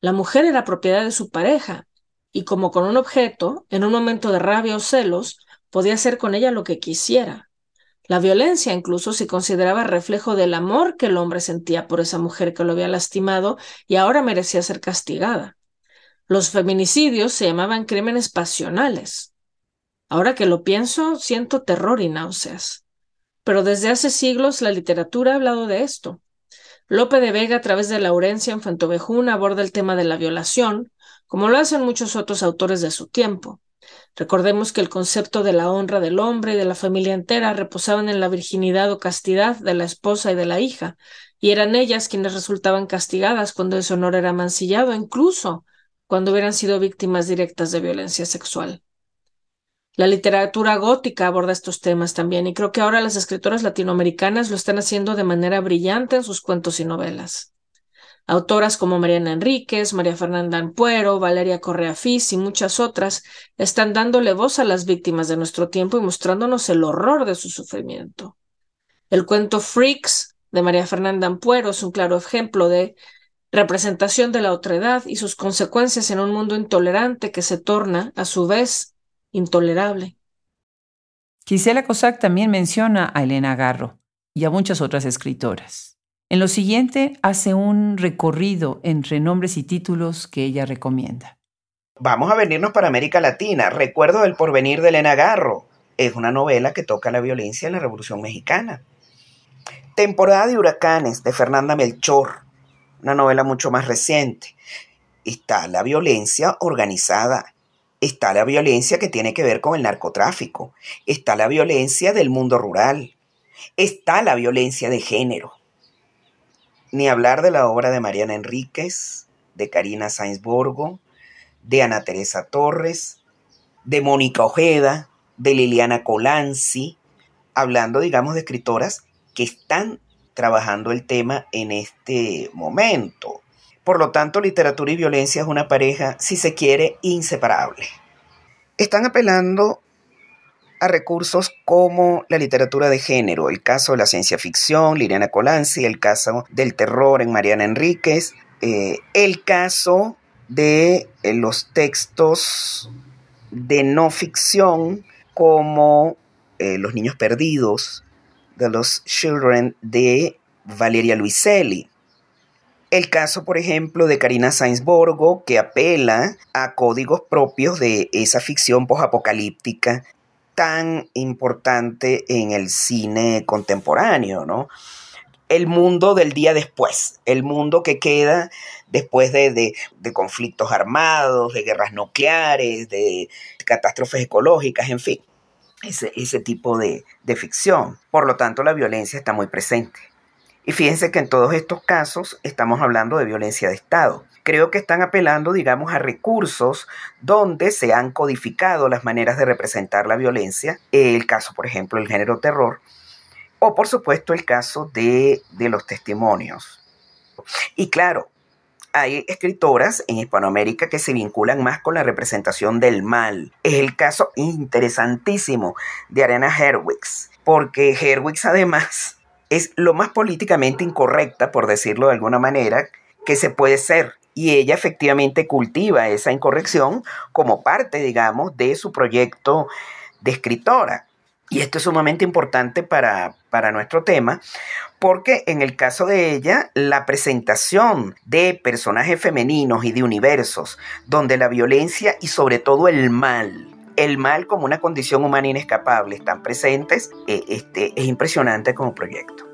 La mujer era propiedad de su pareja, y como con un objeto, en un momento de rabia o celos, podía hacer con ella lo que quisiera. La violencia incluso se consideraba reflejo del amor que el hombre sentía por esa mujer que lo había lastimado y ahora merecía ser castigada. Los feminicidios se llamaban crímenes pasionales. Ahora que lo pienso, siento terror y náuseas. Pero desde hace siglos la literatura ha hablado de esto. Lope de Vega, a través de Laurencia en Fantovejún, aborda el tema de la violación, como lo hacen muchos otros autores de su tiempo. Recordemos que el concepto de la honra del hombre y de la familia entera reposaban en la virginidad o castidad de la esposa y de la hija, y eran ellas quienes resultaban castigadas cuando ese honor era mancillado, incluso cuando hubieran sido víctimas directas de violencia sexual. La literatura gótica aborda estos temas también y creo que ahora las escritoras latinoamericanas lo están haciendo de manera brillante en sus cuentos y novelas. Autoras como Mariana Enríquez, María Fernanda Ampuero, Valeria Correa Fis y muchas otras están dándole voz a las víctimas de nuestro tiempo y mostrándonos el horror de su sufrimiento. El cuento Freaks de María Fernanda Ampuero es un claro ejemplo de representación de la otredad y sus consecuencias en un mundo intolerante que se torna, a su vez, intolerable. Gisela Cossack también menciona a Elena Garro y a muchas otras escritoras. En lo siguiente hace un recorrido entre nombres y títulos que ella recomienda. Vamos a venirnos para América Latina. Recuerdo El porvenir de Elena Garro. Es una novela que toca la violencia en la Revolución Mexicana. Temporada de huracanes de Fernanda Melchor. Una novela mucho más reciente. Está la violencia organizada. Está la violencia que tiene que ver con el narcotráfico. Está la violencia del mundo rural. Está la violencia de género ni hablar de la obra de Mariana Enríquez, de Karina Sainz Borgo, de Ana Teresa Torres, de Mónica Ojeda, de Liliana Colanzi, hablando, digamos, de escritoras que están trabajando el tema en este momento. Por lo tanto, literatura y violencia es una pareja, si se quiere, inseparable. Están apelando a recursos como la literatura de género, el caso de la ciencia ficción, Liliana Colanzi, el caso del terror en Mariana Enríquez, eh, el caso de eh, los textos de no ficción como eh, Los Niños Perdidos, de los Children de Valeria Luiselli. El caso, por ejemplo, de Karina Sainz Borgo, que apela a códigos propios de esa ficción posapocalíptica tan importante en el cine contemporáneo, ¿no? El mundo del día después, el mundo que queda después de, conflictos armados, de guerras nucleares, de catástrofes ecológicas, en fin, ese, ese tipo de, de ficción. Por lo tanto, la violencia está muy presente. Y fíjense que en todos estos casos estamos hablando de violencia de Estado creo que están apelando, digamos, a recursos donde se han codificado las maneras de representar la violencia, el caso, por ejemplo, el género terror, o por supuesto el caso de, de los testimonios. Y claro, hay escritoras en Hispanoamérica que se vinculan más con la representación del mal. Es el caso interesantísimo de Ariana Herwitz, porque Herwitz además es lo más políticamente incorrecta, por decirlo de alguna manera, que se puede ser y ella efectivamente cultiva esa incorrección como parte, digamos, de su proyecto de escritora. Y esto es sumamente importante para, para, nuestro tema, porque en el caso de ella, la presentación de personajes femeninos y de universos donde la violencia y sobre todo el mal, el mal como una condición humana inescapable están presentes, eh, este, es impresionante como proyecto.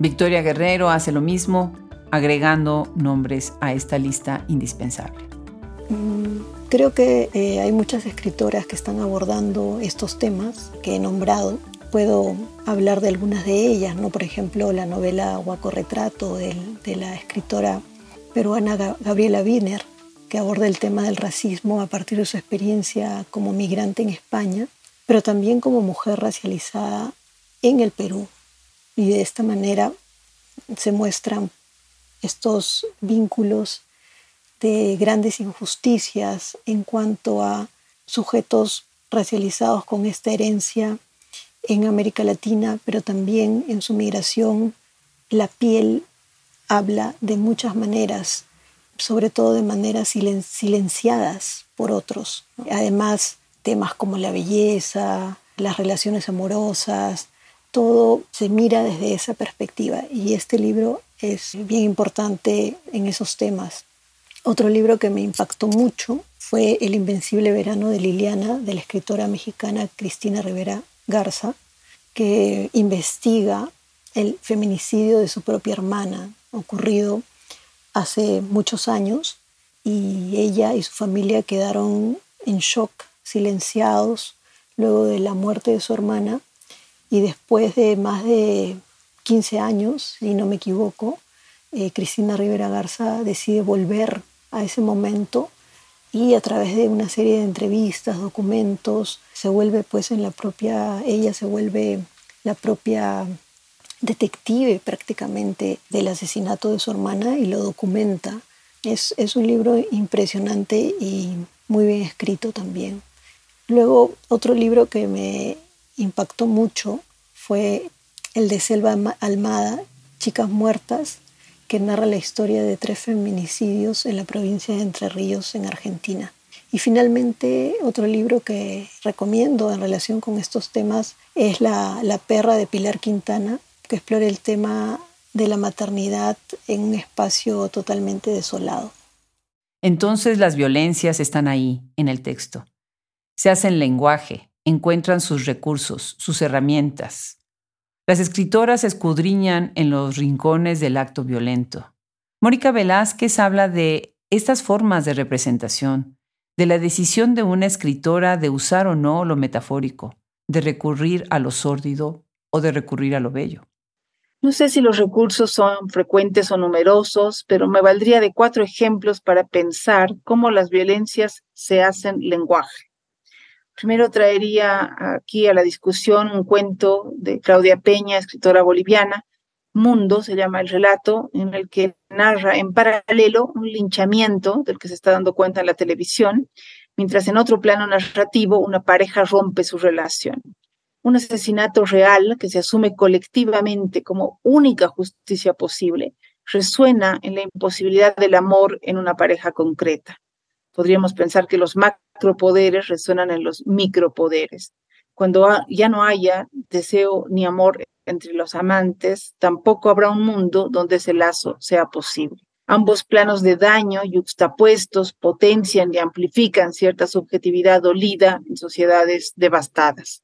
Victoria Guerrero hace lo mismo, agregando nombres a esta lista indispensable? Mm, creo que eh, hay muchas escritoras que están abordando estos temas que he nombrado. Puedo hablar de algunas de ellas, ¿no? por ejemplo, la novela Guaco Retrato de, de la escritora peruana Gabriela Wiener, que aborda el tema del racismo a partir de su experiencia como migrante en España, pero también como mujer racializada en el Perú. Y de esta manera se muestran estos vínculos de grandes injusticias en cuanto a sujetos racializados con esta herencia en América Latina, pero también en su migración, la piel habla de muchas maneras, sobre todo de maneras silenciadas por otros. Además, temas como la belleza, las relaciones amorosas, todo se mira desde esa perspectiva y este libro es bien importante en esos temas. Otro libro que me impactó mucho fue El Invencible Verano de Liliana, de la escritora mexicana Cristina Rivera Garza, que investiga el feminicidio de su propia hermana, ocurrido hace muchos años, y ella y su familia quedaron en shock, silenciados, luego de la muerte de su hermana, y después de más de 15 años, si no me equivoco, eh, Cristina Rivera Garza decide volver a ese momento y a través de una serie de entrevistas, documentos, se vuelve pues en la propia, ella se vuelve la propia detective prácticamente del asesinato de su hermana y lo documenta. Es, es un libro impresionante y muy bien escrito también. Luego, otro libro que me impactó mucho fue el de Selva Almada, Chicas Muertas, que narra la historia de tres feminicidios en la provincia de Entre Ríos, en Argentina. Y finalmente, otro libro que recomiendo en relación con estos temas es La, la perra de Pilar Quintana, que explora el tema de la maternidad en un espacio totalmente desolado. Entonces las violencias están ahí, en el texto. Se hacen lenguaje, encuentran sus recursos, sus herramientas, las escritoras escudriñan en los rincones del acto violento. Mónica Velázquez habla de estas formas de representación, de la decisión de una escritora de usar o no lo metafórico, de recurrir a lo sórdido o de recurrir a lo bello. No sé si los recursos son frecuentes o numerosos, pero me valdría de cuatro ejemplos para pensar cómo las violencias se hacen lenguaje. Primero traería aquí a la discusión un cuento de Claudia Peña, escritora boliviana. Mundo se llama el relato, en el que narra en paralelo un linchamiento del que se está dando cuenta en la televisión, mientras en otro plano narrativo una pareja rompe su relación. Un asesinato real que se asume colectivamente como única justicia posible resuena en la imposibilidad del amor en una pareja concreta. Podríamos pensar que los macropoderes resuenan en los micropoderes. Cuando ya no haya deseo ni amor entre los amantes, tampoco habrá un mundo donde ese lazo sea posible. Ambos planos de daño yuxtapuestos potencian y amplifican cierta subjetividad dolida en sociedades devastadas.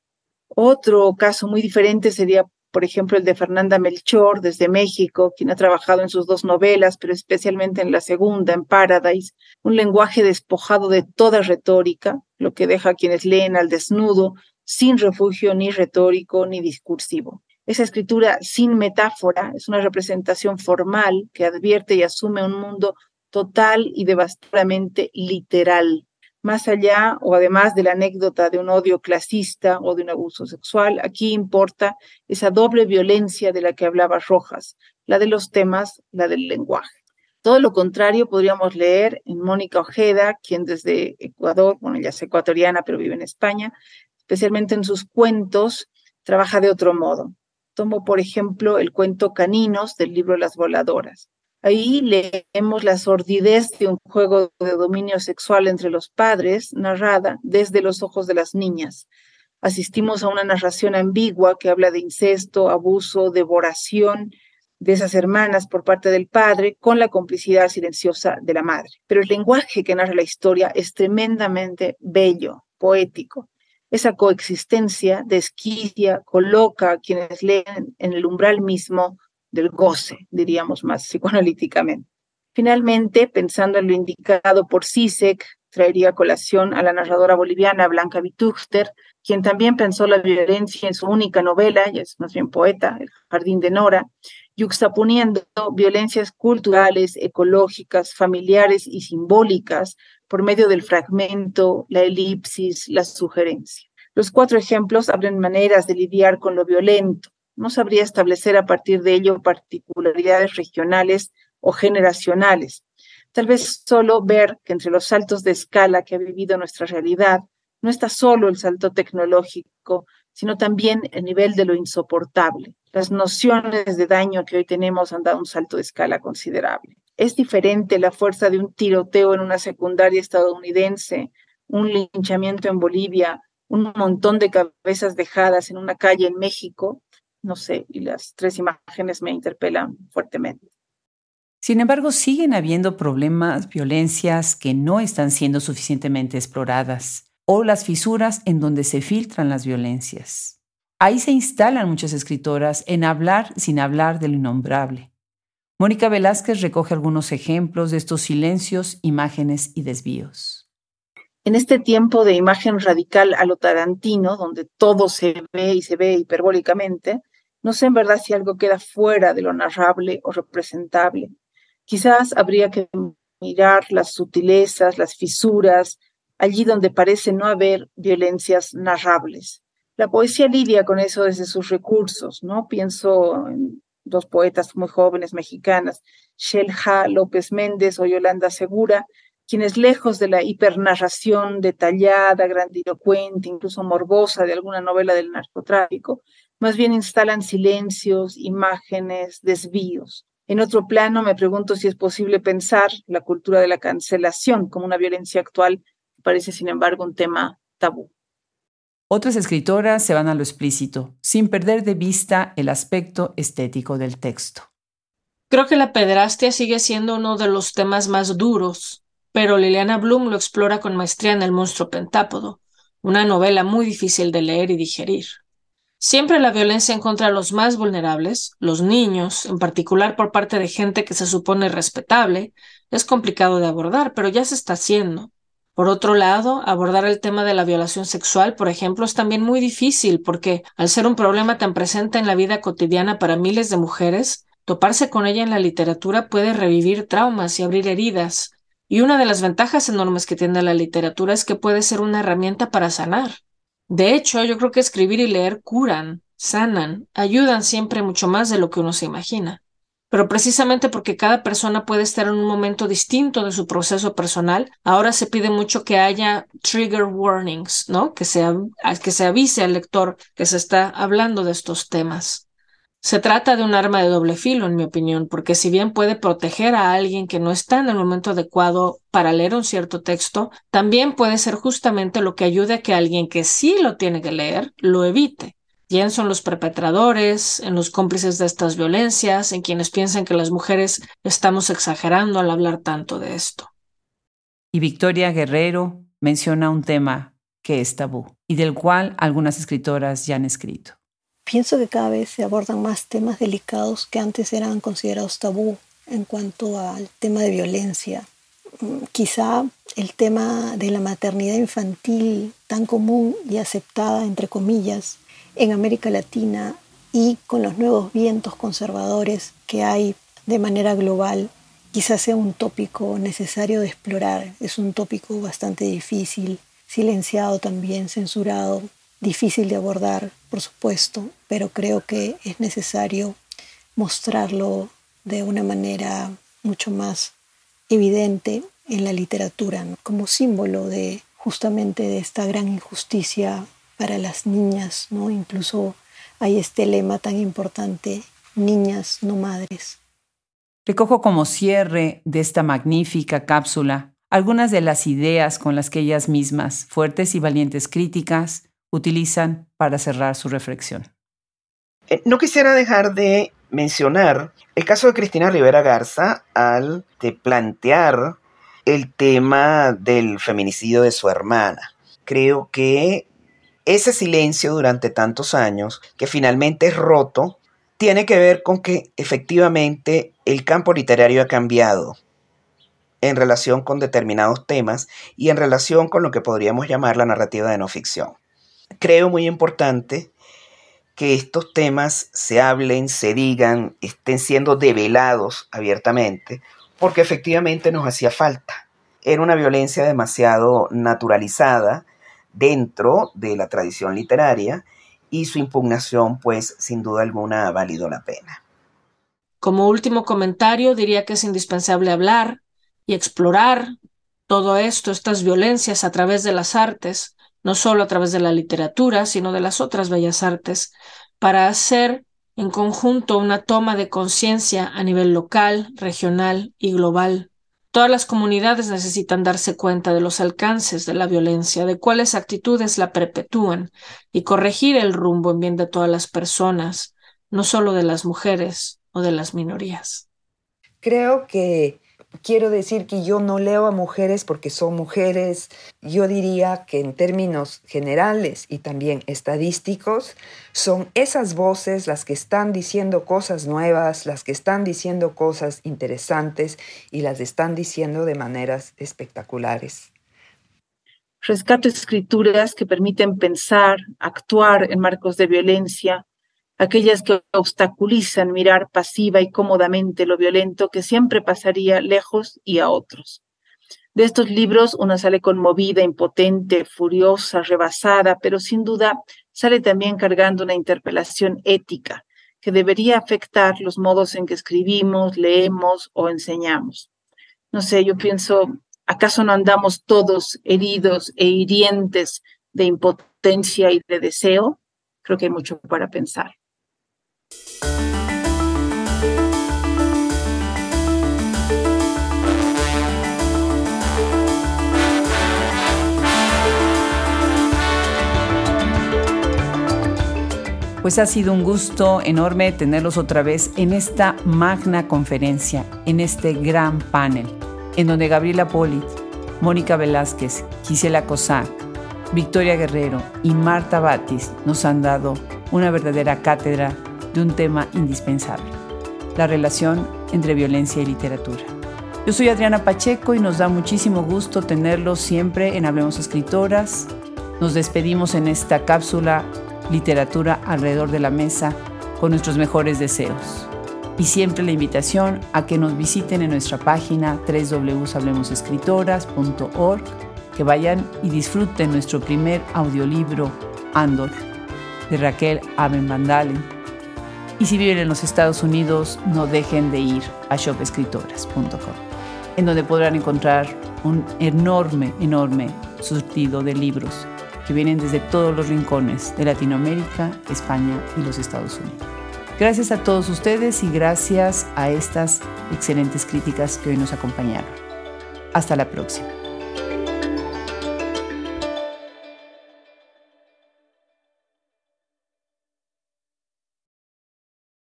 Otro caso muy diferente sería, por ejemplo, el de Fernanda Melchor desde México, quien ha trabajado en sus dos novelas, pero especialmente en la segunda, en Paradise, un lenguaje despojado de toda retórica, lo que deja a quienes leen al desnudo, sin refugio ni retórico ni discursivo. Esa escritura sin metáfora es una representación formal que advierte y asume un mundo total y devastadoramente literal, más allá o además de la anécdota de un odio clasista o de un abuso sexual, aquí importa esa doble violencia de la que hablaba Rojas, la de los temas, la del lenguaje. Todo lo contrario podríamos leer en Mónica Ojeda, quien desde Ecuador, bueno, ella es ecuatoriana, pero vive en España, especialmente en sus cuentos, trabaja de otro modo. Tomo, por ejemplo, el cuento Caninos del libro Las Voladoras. Ahí leemos la sordidez de un juego de dominio sexual entre los padres, narrada desde los ojos de las niñas. Asistimos a una narración ambigua que habla de incesto, abuso, devoración de esas hermanas por parte del padre con la complicidad silenciosa de la madre. Pero el lenguaje que narra la historia es tremendamente bello, poético. Esa coexistencia desquicia, coloca a quienes leen en el umbral mismo del goce, diríamos más psicoanalíticamente. Finalmente, pensando en lo indicado por Sisek, traería colación a la narradora boliviana Blanca Vituchter, quien también pensó la violencia en su única novela, y es más bien poeta, El Jardín de Nora, yuxtaponiendo violencias culturales, ecológicas, familiares y simbólicas por medio del fragmento, la elipsis, la sugerencia. Los cuatro ejemplos abren maneras de lidiar con lo violento, no sabría establecer a partir de ello particularidades regionales o generacionales. Tal vez solo ver que entre los saltos de escala que ha vivido nuestra realidad, no está solo el salto tecnológico, sino también el nivel de lo insoportable. Las nociones de daño que hoy tenemos han dado un salto de escala considerable. Es diferente la fuerza de un tiroteo en una secundaria estadounidense, un linchamiento en Bolivia, un montón de cabezas dejadas en una calle en México, no sé, y las tres imágenes me interpelan fuertemente. Sin embargo, siguen habiendo problemas, violencias que no están siendo suficientemente exploradas o las fisuras en donde se filtran las violencias. Ahí se instalan muchas escritoras en hablar sin hablar de lo innombrable. Mónica Velázquez recoge algunos ejemplos de estos silencios, imágenes y desvíos. En este tiempo de imagen radical a lo tarantino, donde todo se ve y se ve hiperbólicamente, no sé en verdad si algo queda fuera de lo narrable o representable. Quizás habría que mirar las sutilezas, las fisuras, allí donde parece no haber violencias narrables. La poesía lidia con eso desde sus recursos, ¿no? Pienso en dos poetas muy jóvenes mexicanas, Shelha López Méndez o Yolanda Segura, quienes lejos de la hipernarración detallada, grandilocuente, incluso morbosa de alguna novela del narcotráfico, más bien instalan silencios, imágenes, desvíos. En otro plano, me pregunto si es posible pensar la cultura de la cancelación como una violencia actual que parece, sin embargo, un tema tabú. Otras escritoras se van a lo explícito, sin perder de vista el aspecto estético del texto. Creo que la pederastia sigue siendo uno de los temas más duros, pero Liliana Bloom lo explora con maestría en El monstruo pentápodo, una novela muy difícil de leer y digerir. Siempre la violencia en contra de los más vulnerables, los niños, en particular por parte de gente que se supone respetable, es complicado de abordar, pero ya se está haciendo. Por otro lado, abordar el tema de la violación sexual, por ejemplo, es también muy difícil porque, al ser un problema tan presente en la vida cotidiana para miles de mujeres, toparse con ella en la literatura puede revivir traumas y abrir heridas. Y una de las ventajas enormes que tiene la literatura es que puede ser una herramienta para sanar. De hecho, yo creo que escribir y leer curan, sanan, ayudan siempre mucho más de lo que uno se imagina. Pero precisamente porque cada persona puede estar en un momento distinto de su proceso personal, ahora se pide mucho que haya trigger warnings, ¿no? Que se, que se avise al lector que se está hablando de estos temas. Se trata de un arma de doble filo, en mi opinión, porque si bien puede proteger a alguien que no está en el momento adecuado para leer un cierto texto, también puede ser justamente lo que ayude a que alguien que sí lo tiene que leer lo evite. Pienso en los perpetradores, en los cómplices de estas violencias, en quienes piensan que las mujeres estamos exagerando al hablar tanto de esto. Y Victoria Guerrero menciona un tema que es tabú y del cual algunas escritoras ya han escrito. Pienso que cada vez se abordan más temas delicados que antes eran considerados tabú en cuanto al tema de violencia. Mm, quizá el tema de la maternidad infantil tan común y aceptada, entre comillas, en América Latina y con los nuevos vientos conservadores que hay de manera global, quizás sea un tópico necesario de explorar. Es un tópico bastante difícil, silenciado también, censurado, difícil de abordar, por supuesto, pero creo que es necesario mostrarlo de una manera mucho más evidente en la literatura, como símbolo de justamente de esta gran injusticia para las niñas, ¿no? Incluso hay este lema tan importante, niñas no madres. Recojo como cierre de esta magnífica cápsula algunas de las ideas con las que ellas mismas, fuertes y valientes críticas, utilizan para cerrar su reflexión. Eh, no quisiera dejar de mencionar el caso de Cristina Rivera Garza al plantear el tema del feminicidio de su hermana. Creo que ese silencio durante tantos años, que finalmente es roto, tiene que ver con que efectivamente el campo literario ha cambiado en relación con determinados temas y en relación con lo que podríamos llamar la narrativa de no ficción creo muy importante que estos temas se hablen, se digan, estén siendo develados abiertamente, porque efectivamente nos hacía falta. Era una violencia demasiado naturalizada dentro de la tradición literaria y su impugnación, pues, sin duda alguna ha valido la pena. Como último comentario, diría que es indispensable hablar y explorar todo esto, estas violencias a través de las artes, no solo a través de la literatura, sino de las otras bellas artes, para hacer en conjunto una toma de conciencia a nivel local, regional y global. Todas las comunidades necesitan darse cuenta de los alcances de la violencia, de cuáles actitudes la perpetúan y corregir el rumbo en bien de todas las personas, no solo de las mujeres o de las minorías. Creo que quiero decir que yo no leo a mujeres porque son mujeres. Yo diría que en términos generales y también estadísticos, son esas voces las que están diciendo cosas nuevas, las que están diciendo cosas interesantes y las están diciendo de maneras espectaculares. Rescato escrituras que permiten pensar, actuar en marcos de violencia, aquellas que obstaculizan mirar pasiva y cómodamente lo violento que siempre pasaría lejos y a otros. De estos libros una sale conmovida, impotente, furiosa, rebasada, pero sin duda sale también cargando una interpelación ética que debería afectar los modos en que escribimos, leemos o enseñamos. No sé, yo pienso, ¿acaso no andamos todos heridos e hirientes de impotencia y de deseo? Creo que hay mucho para pensar. Pues ha sido un gusto enorme tenerlos otra vez en esta magna conferencia, en este gran panel, en donde Gabriela Polit, Mónica Velázquez, Gisela Cosac, Victoria Guerrero y Marta Batis nos han dado una verdadera cátedra de un tema indispensable, la relación entre violencia y literatura. Yo soy Adriana Pacheco y nos da muchísimo gusto tenerlos siempre en Hablemos Escritoras. Nos despedimos en esta cápsula literatura alrededor de la mesa con nuestros mejores deseos. Y siempre la invitación a que nos visiten en nuestra página www.hablemosescritoras.org, que vayan y disfruten nuestro primer audiolibro, Andor, de Raquel Aben Vandalen. Y si viven en los Estados Unidos, no dejen de ir a shopescritoras.com, en donde podrán encontrar un enorme, enorme surtido de libros que vienen desde todos los rincones de Latinoamérica, España y los Estados Unidos. Gracias a todos ustedes y gracias a estas excelentes críticas que hoy nos acompañaron. Hasta la próxima.